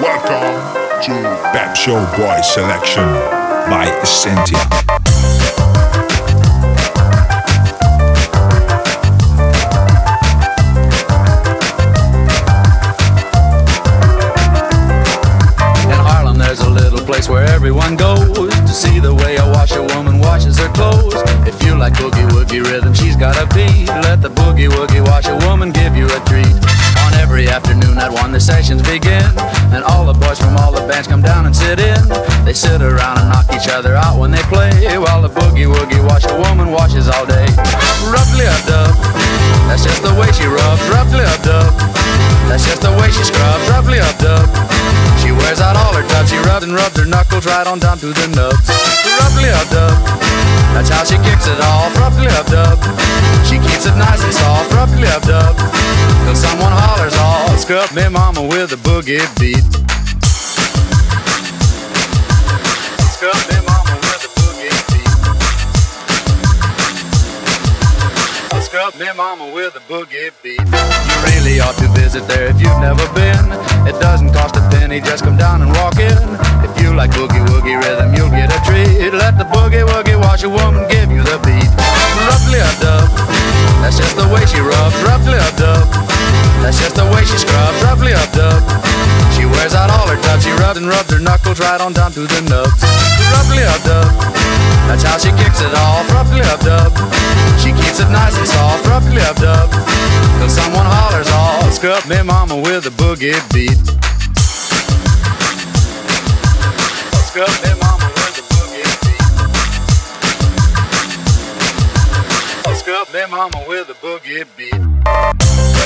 Welcome to Pep Show Boy Selection by Essentia. In Harlem, there's a little place where everyone goes the sessions begin, and all the boys from all the bands come down and sit in. They sit around and knock each other out when they play, while the boogie woogie washer woman washes all day. Roughly up dub, that's just the way she rubs. Roughly up dub, that's just the way she scrubs. Roughly up dub. She wears out all her tubs. She rubs and rubs her knuckles right on down to the nubs. Roughly up dub. That's how she kicks it off. Roughly up dub. She keeps it nice and soft. Roughly up dub. Till someone hollers, "Oh, scrub me, mama, with a boogie beat." Scrub me, mama, with a boogie beat. Scrub me, mama, with a boogie beat. You really ought to visit there if you've never been. It doesn't cost a penny, just come down and walk in. If you like boogie woogie rhythm, you'll get a treat. Let the boogie woogie washer woman give you the beat. Roughly up dub, that's just the way she rubs. Roughly up dub, that's just the way she scrubs. Roughly up dub, she wears out all her tubs. She rubs and rubs her knuckles right on down to the nubs. Roughly up dub, that's how she kicks it off. Roughly up dub, she keeps it nice and soft. Roughly up dub, till someone hollers, "Oh, scrub me, mama, with a boogie beat." Oh, scrub me, mama, with a boogie beat. Oh, scrub me, mama, with a boogie beat.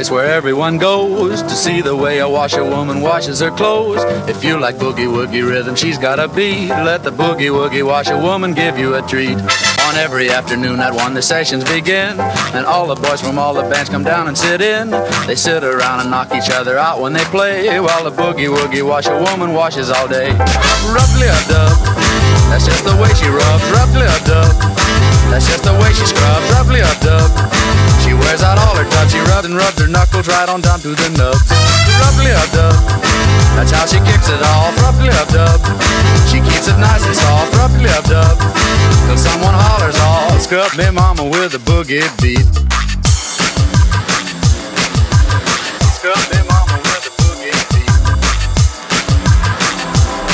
place where everyone goes to see the way a washerwoman washes her clothes. If you like boogie woogie rhythm, she's got a beat. Let the boogie woogie washerwoman give you a treat. On every afternoon at one, the sessions begin, and all the boys from all the bands come down and sit in. They sit around and knock each other out when they play, while the boogie woogie washerwoman washes all day. Roughly up dub, that's just the way she rubs. Roughly up dub, that's just the way she scrubs. Roughly up dub. Wears out all her tubs. She rubs and rubs her knuckles right on down to the nubs. Roughly up dub. That's how she kicks it off. Roughly up dub. She keeps it nice and soft. Roughly up dub. Till someone hollers, "Oh, scrub me, mama, with a boogie beat." Scrub me, mama, with a boogie beat.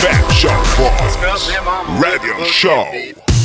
Pep Show Boys Scrub me, mama, with a Radio Show.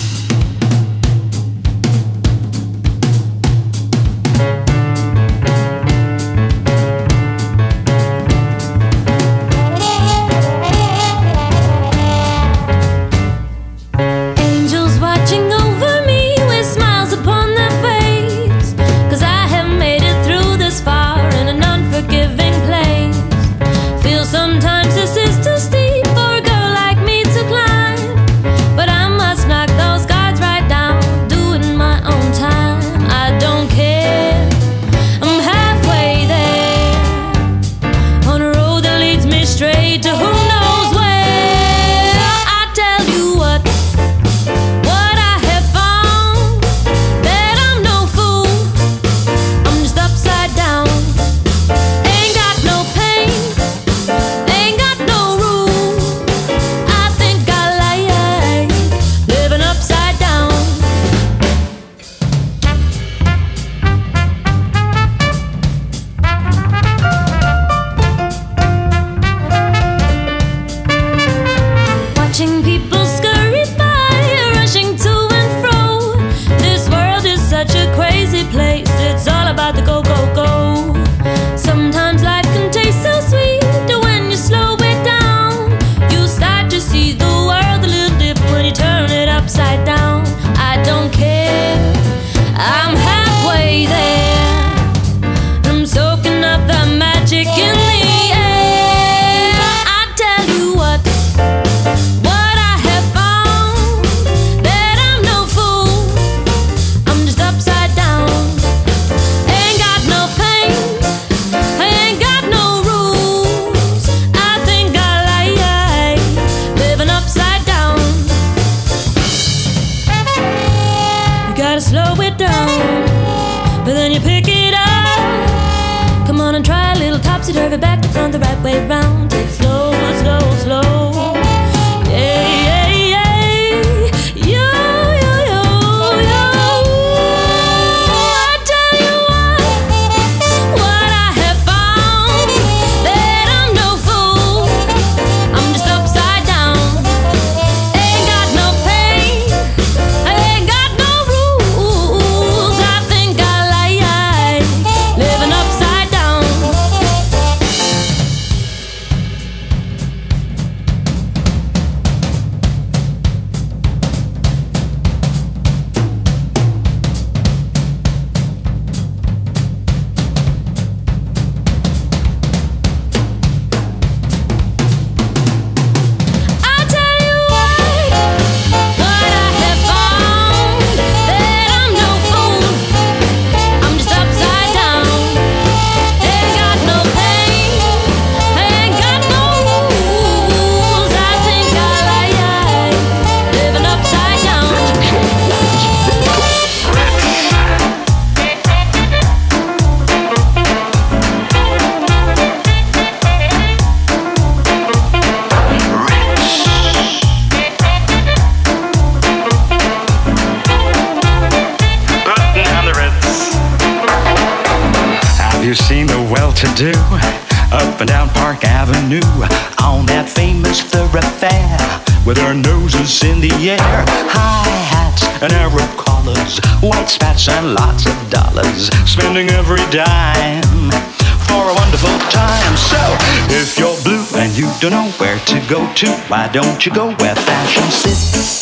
To why don't you go where fashion sits?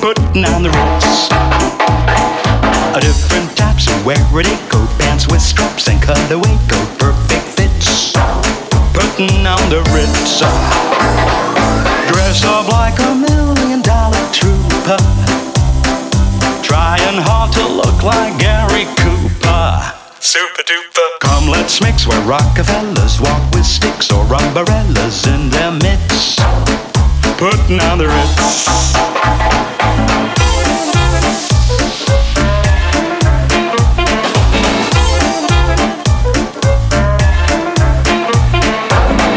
Putting on the Ritz. A different types of wear coat pants with straps and cutaway coat perfect fits. Putting on the Ritz. Dress up like a million dollar trooper. Trying hard to look like Gary Cooper. Super duper. Come, let's mix where Rockefellers walk with sticks or umbrellas in their. Putting on the Ritz.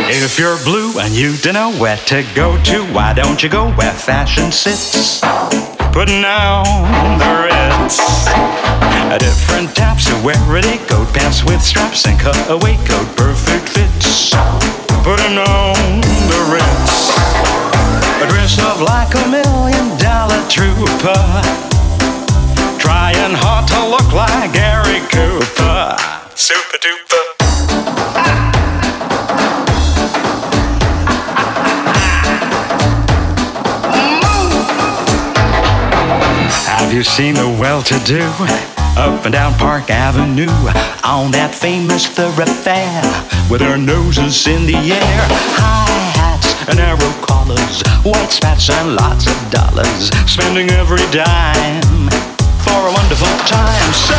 If you're blue and you don't know where to go to, why don't you go where fashion sits? Putting on the Ritz. A different types of wear it coat pants with straps and cutaway coat perfect fits. Putting on the Ritz. Dress up like a million dollar trooper. Trying hard to look like Gary Cooper. Super duper. Have you seen the well-to-do up and down Park Avenue on that famous thoroughfare with their noses in the air, high and arrow collars, white spats and lots of dollars, spending every dime for a wonderful time. So,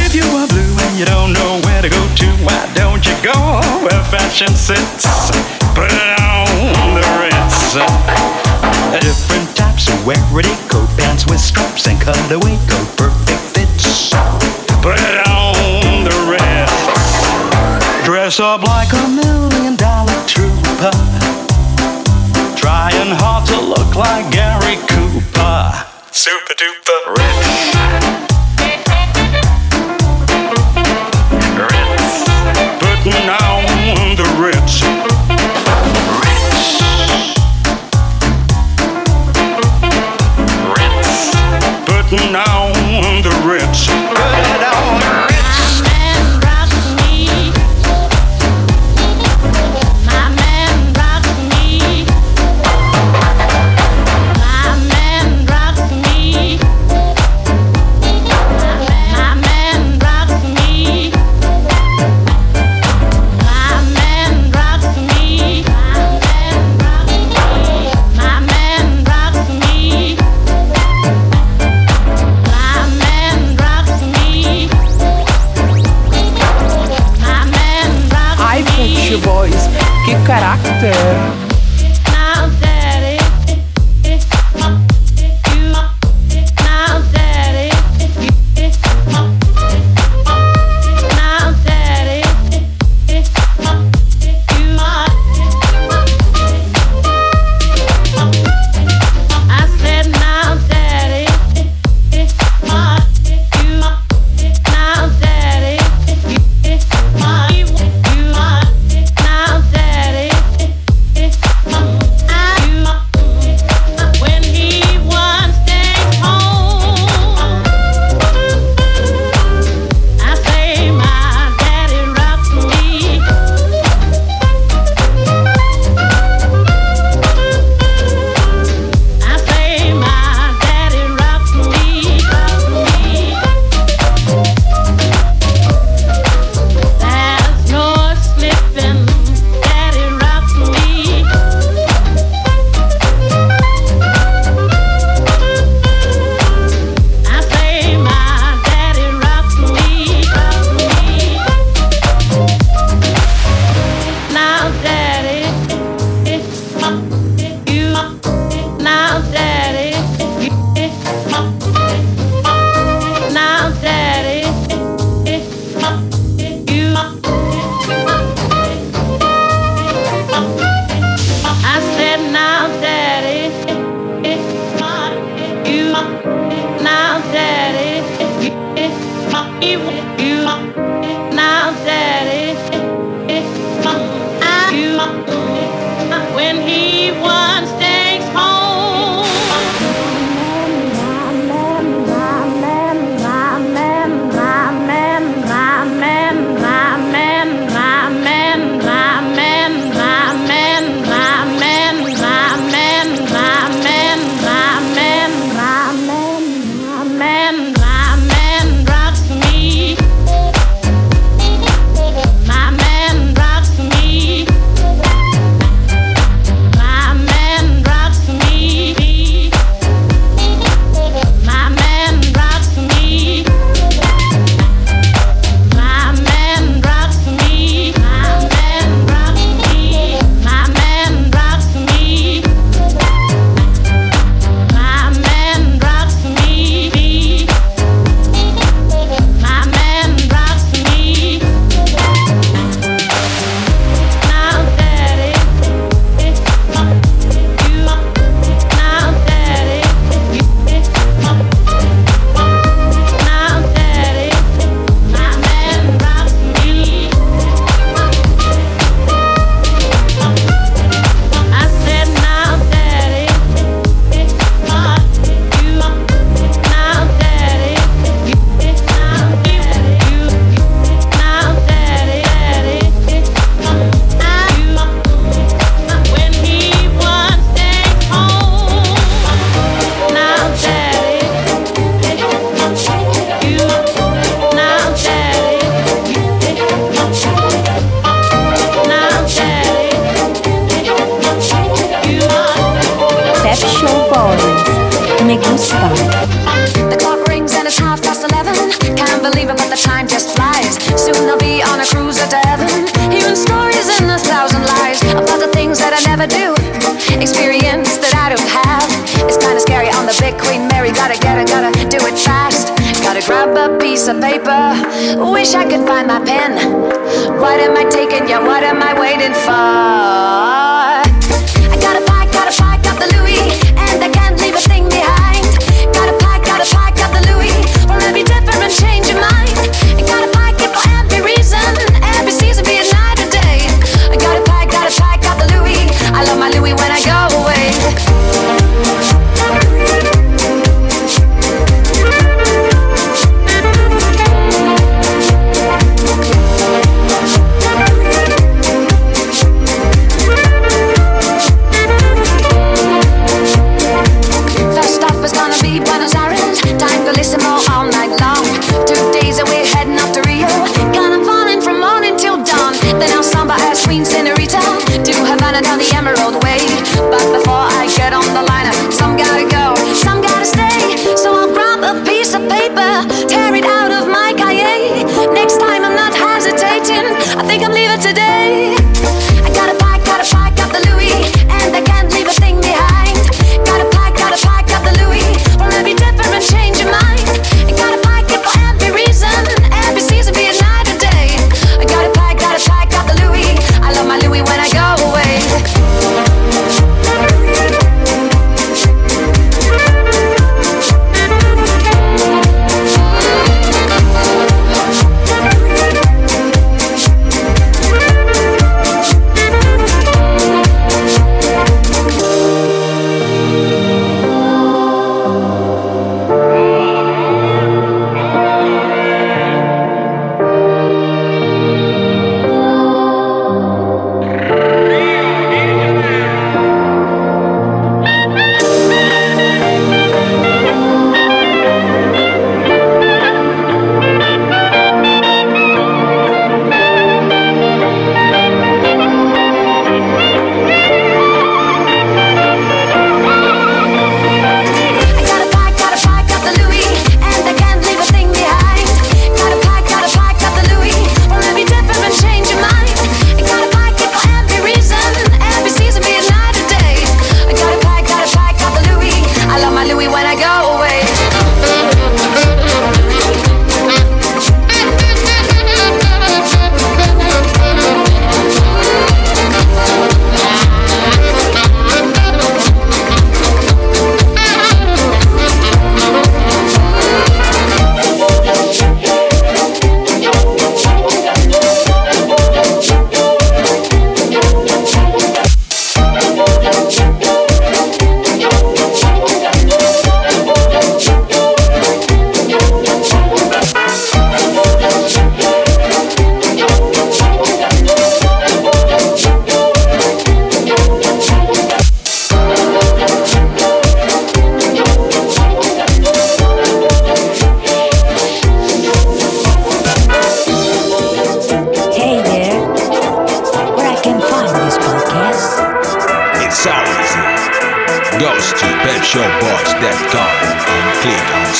if you are blue and you don't know where to go to, why don't you go where fashion sits? Put it on the Ritz. Different types of wear: ready coat pants with straps and colorway coat, perfect fits. Put it on the Ritz. Dress up like a mill like Gary Cooper. Super duper rich.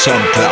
SoundCloud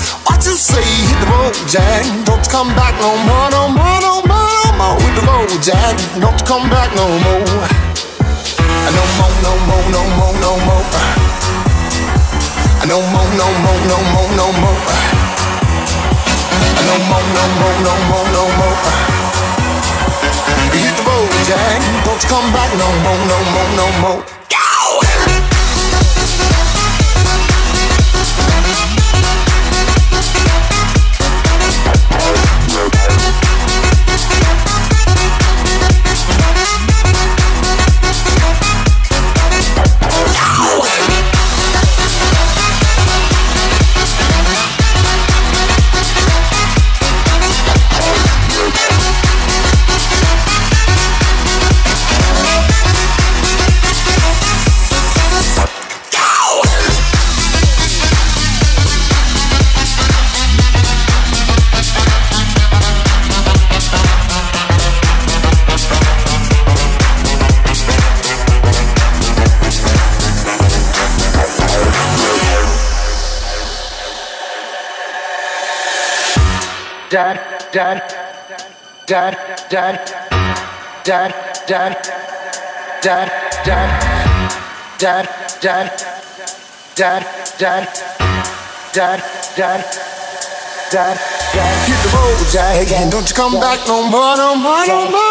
What you say? Hit the road, Jack, don't come back no more, no more, no more, no more. Hit the road, Jack, don't come back no more. No more, no more, no more, no more. No more, no more, no more, no more. No more, no more, no more, no more. Hit the road, Jack. Don't come back no more, no more, no more. Dad, dad, dad, dad, dad, dad, dad, dad, dad, dad, dad, dad, dad, dad, dad, Hit the road, Jack, and don't you come back no more, no more, no more,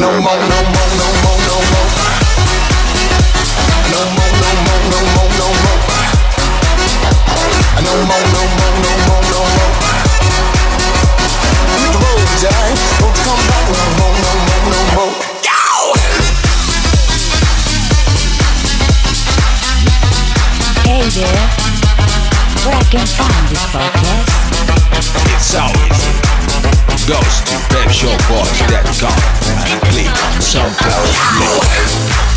no more, no more. No more, no more, no more, no more. No more, no more, no more, no more. Hit the road, Jack. Don't come back no more, no more, no more. No more, no more, no more, no goes to PepsShowBoys.com and click SoundCloud link.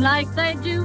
like they do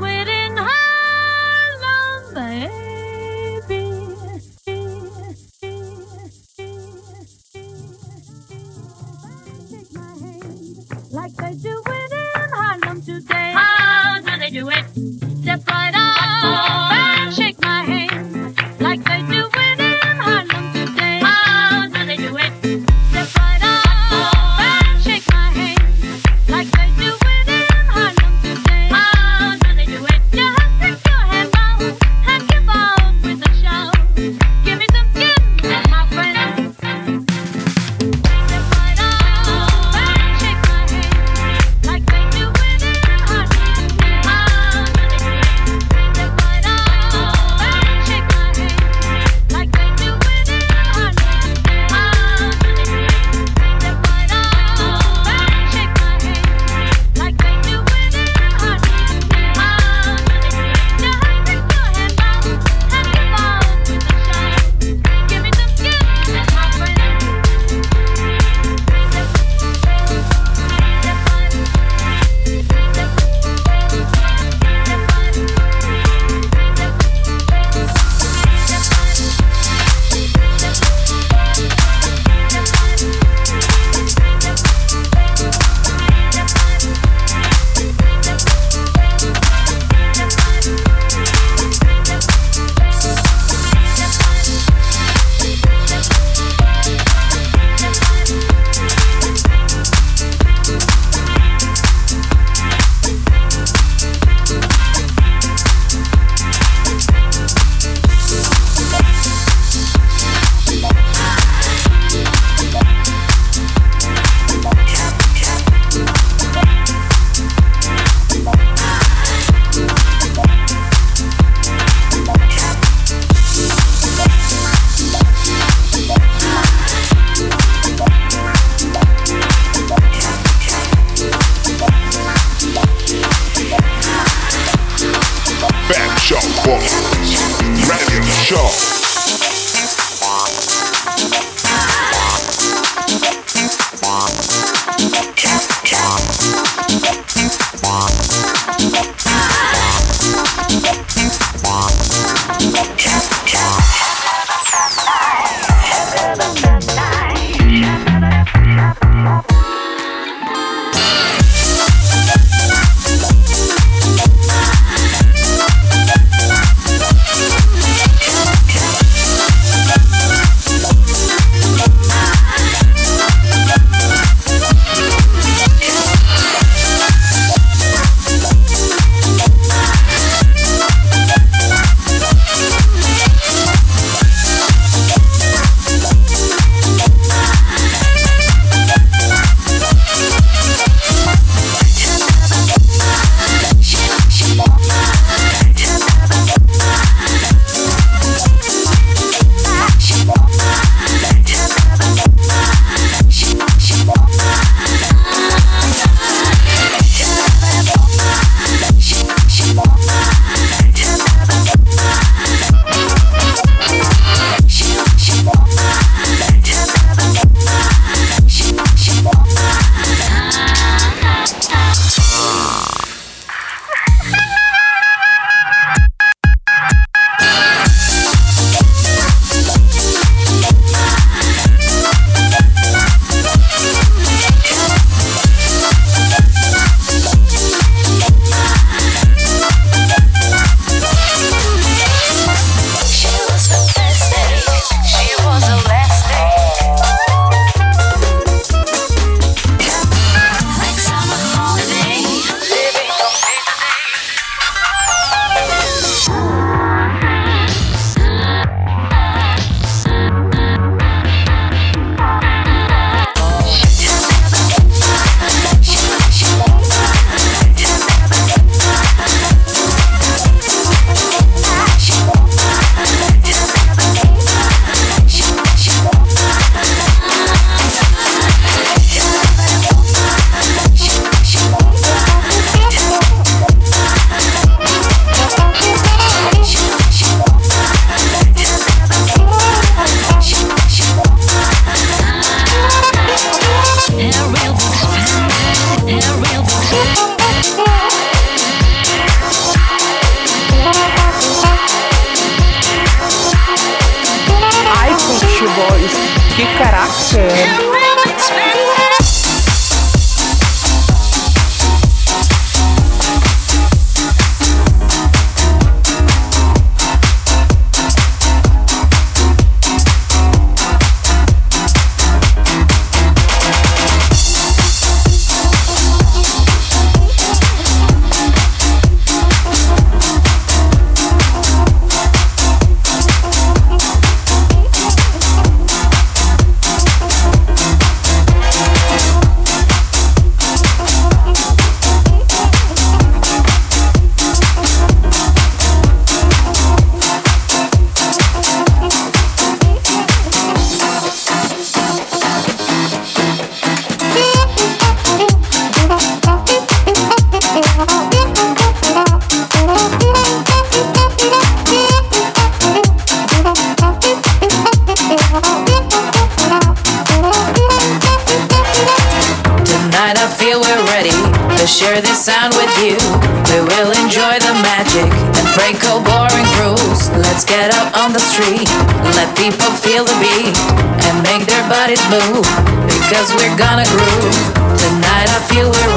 no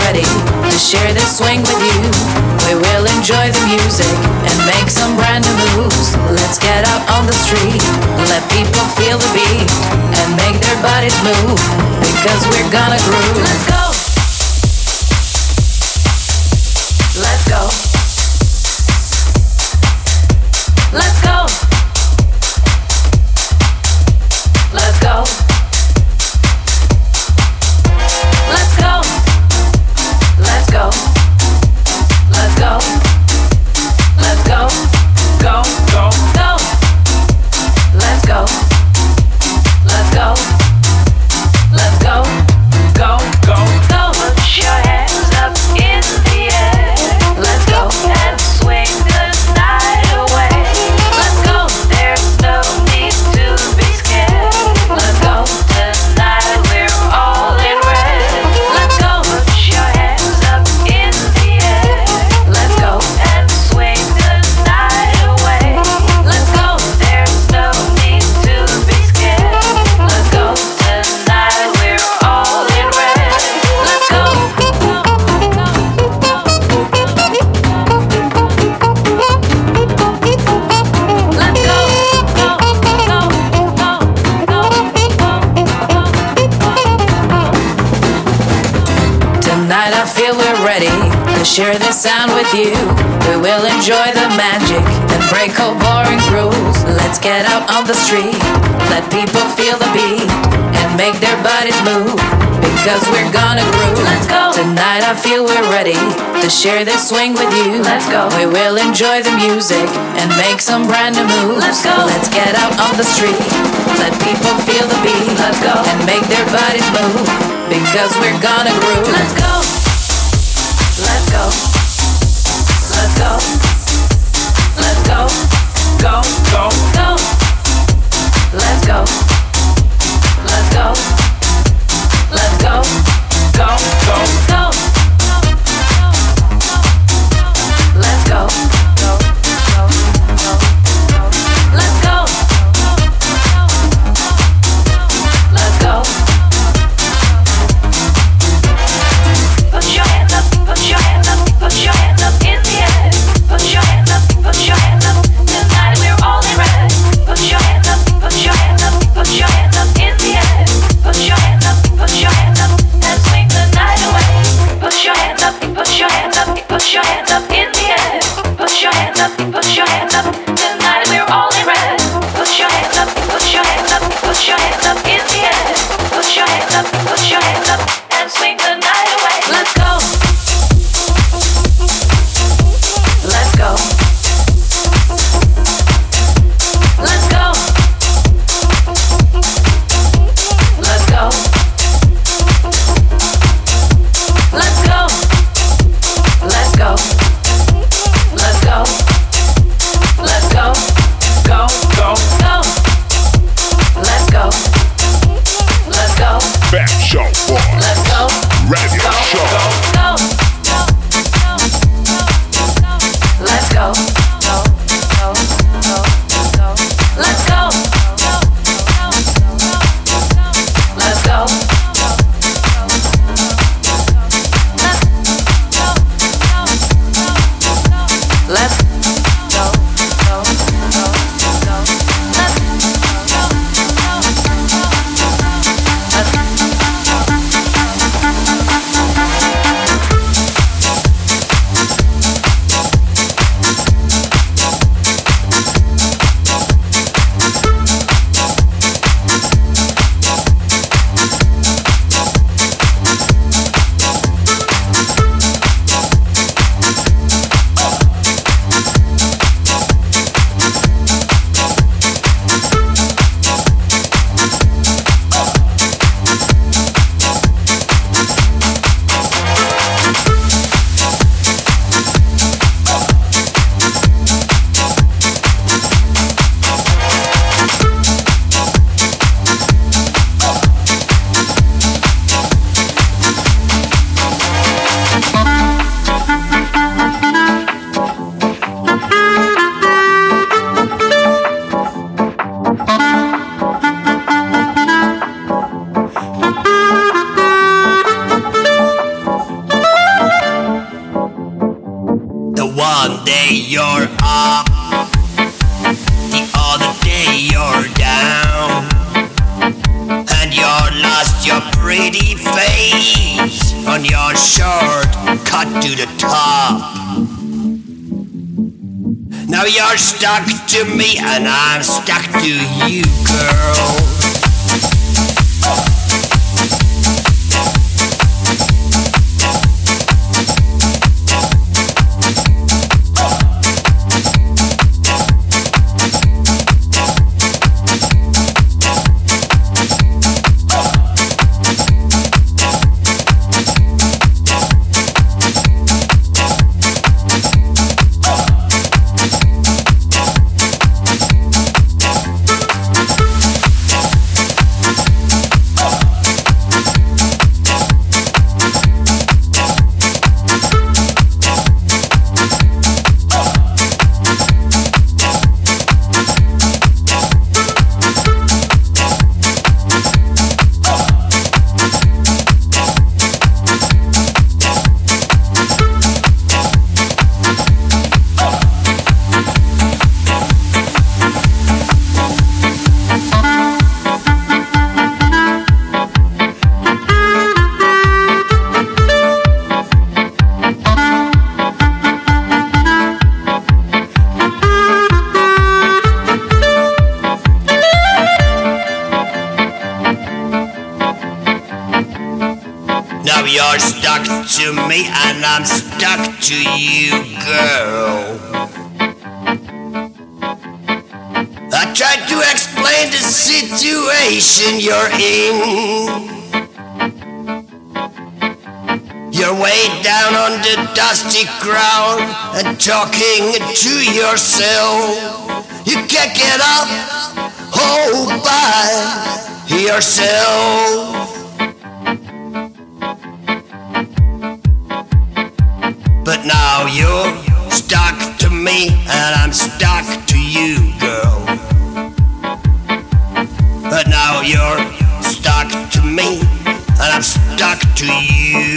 ready to share this swing with you. We will enjoy the music and make some brand new moves. Let's get no on the street, let people feel the beat and make their bodies move because we're gonna groove. Let's go. Let's click SoundCloud share this swing with you. Let's go. We will enjoy the music and make some brand new moves. Let's go. Let's get out on the street. Let people feel the beat. Let's go. And make their bodies move. Because we're gonna groove. Let's go. Let's go. Let's go. To me and I'm stuck to you, stuck to me and I'm stuck to you, girl. I tried to explain the situation you're in. You're way down on the dusty ground and talking to yourself. You can't get up, hold by yourself. But now you're stuck to me and I'm stuck to you, girl. But now you're stuck to me and I'm stuck to you.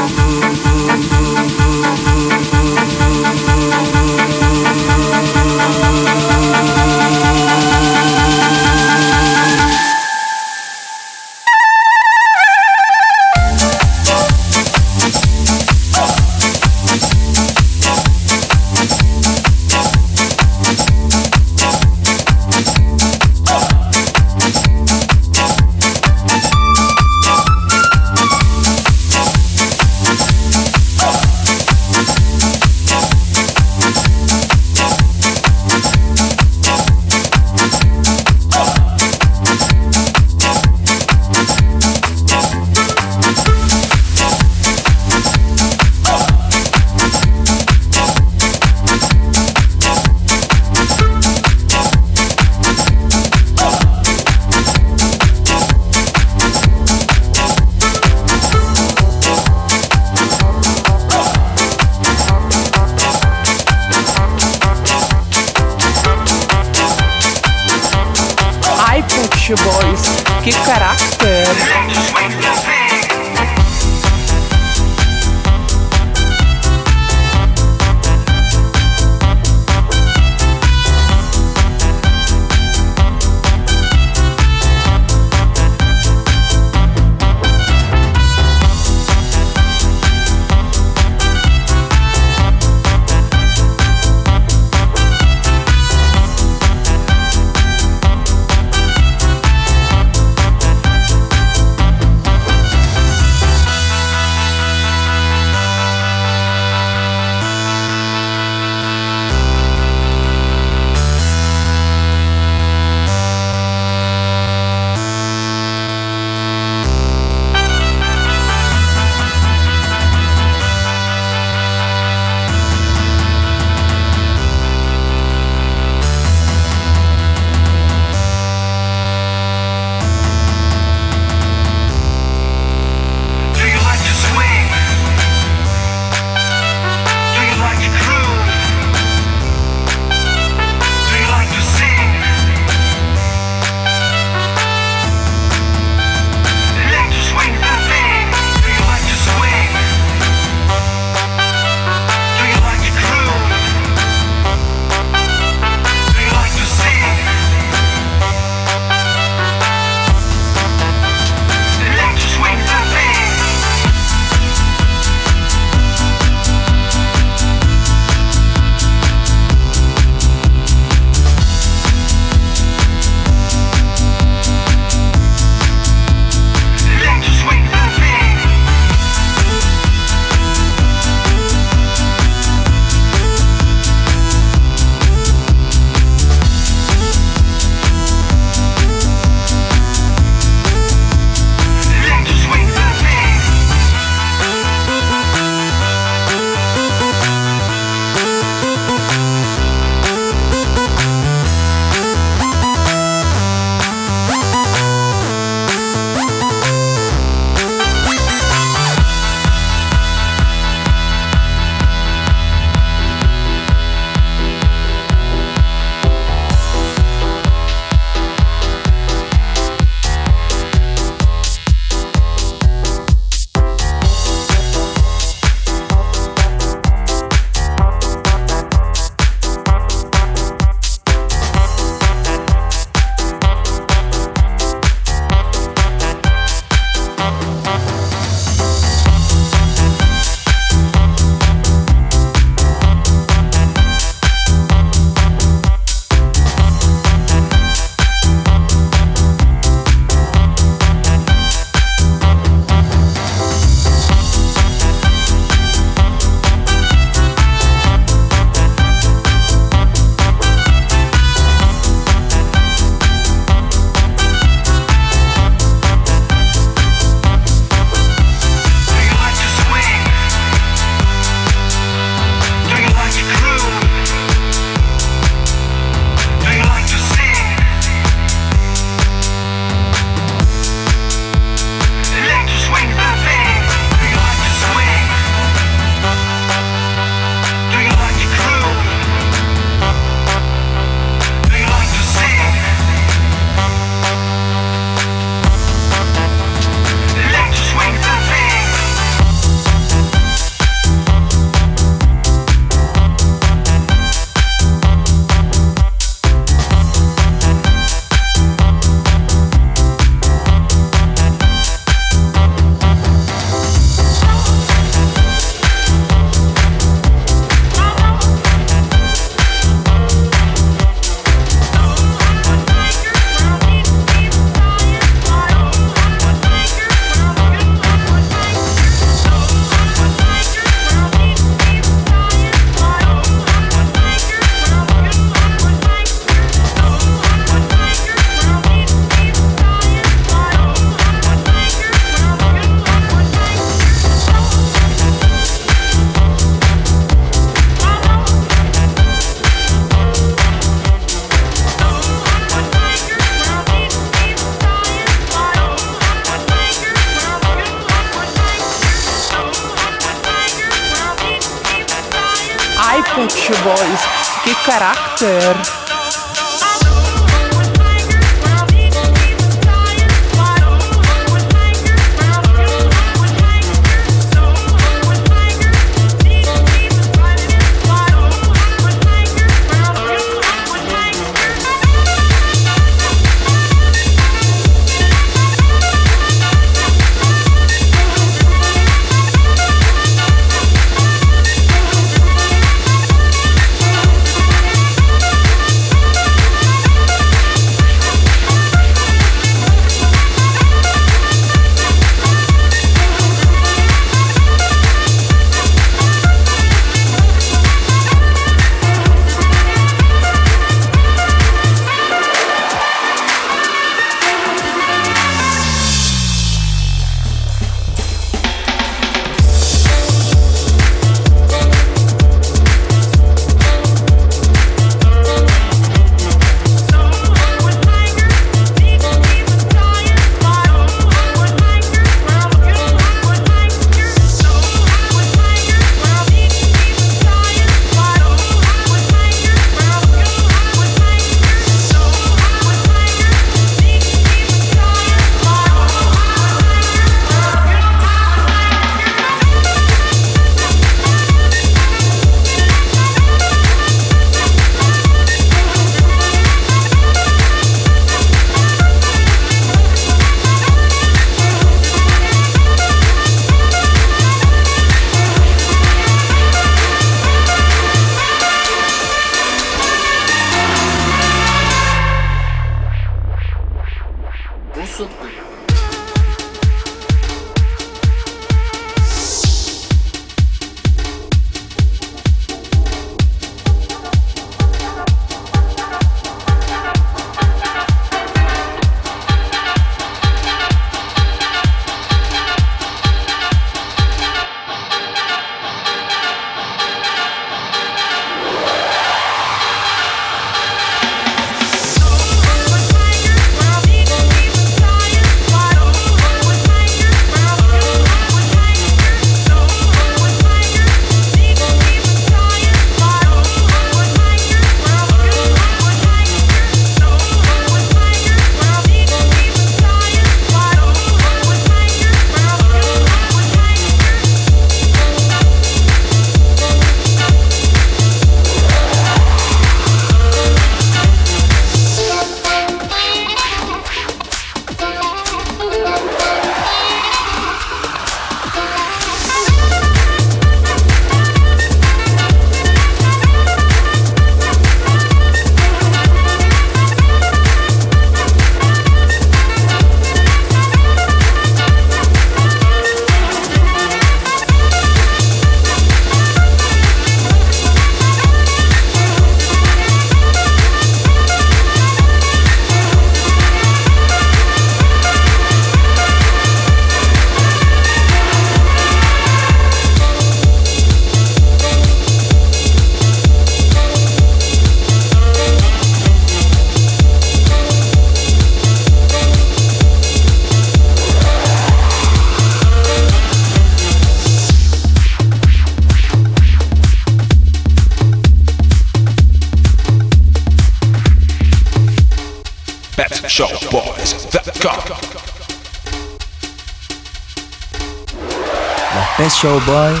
Show Boy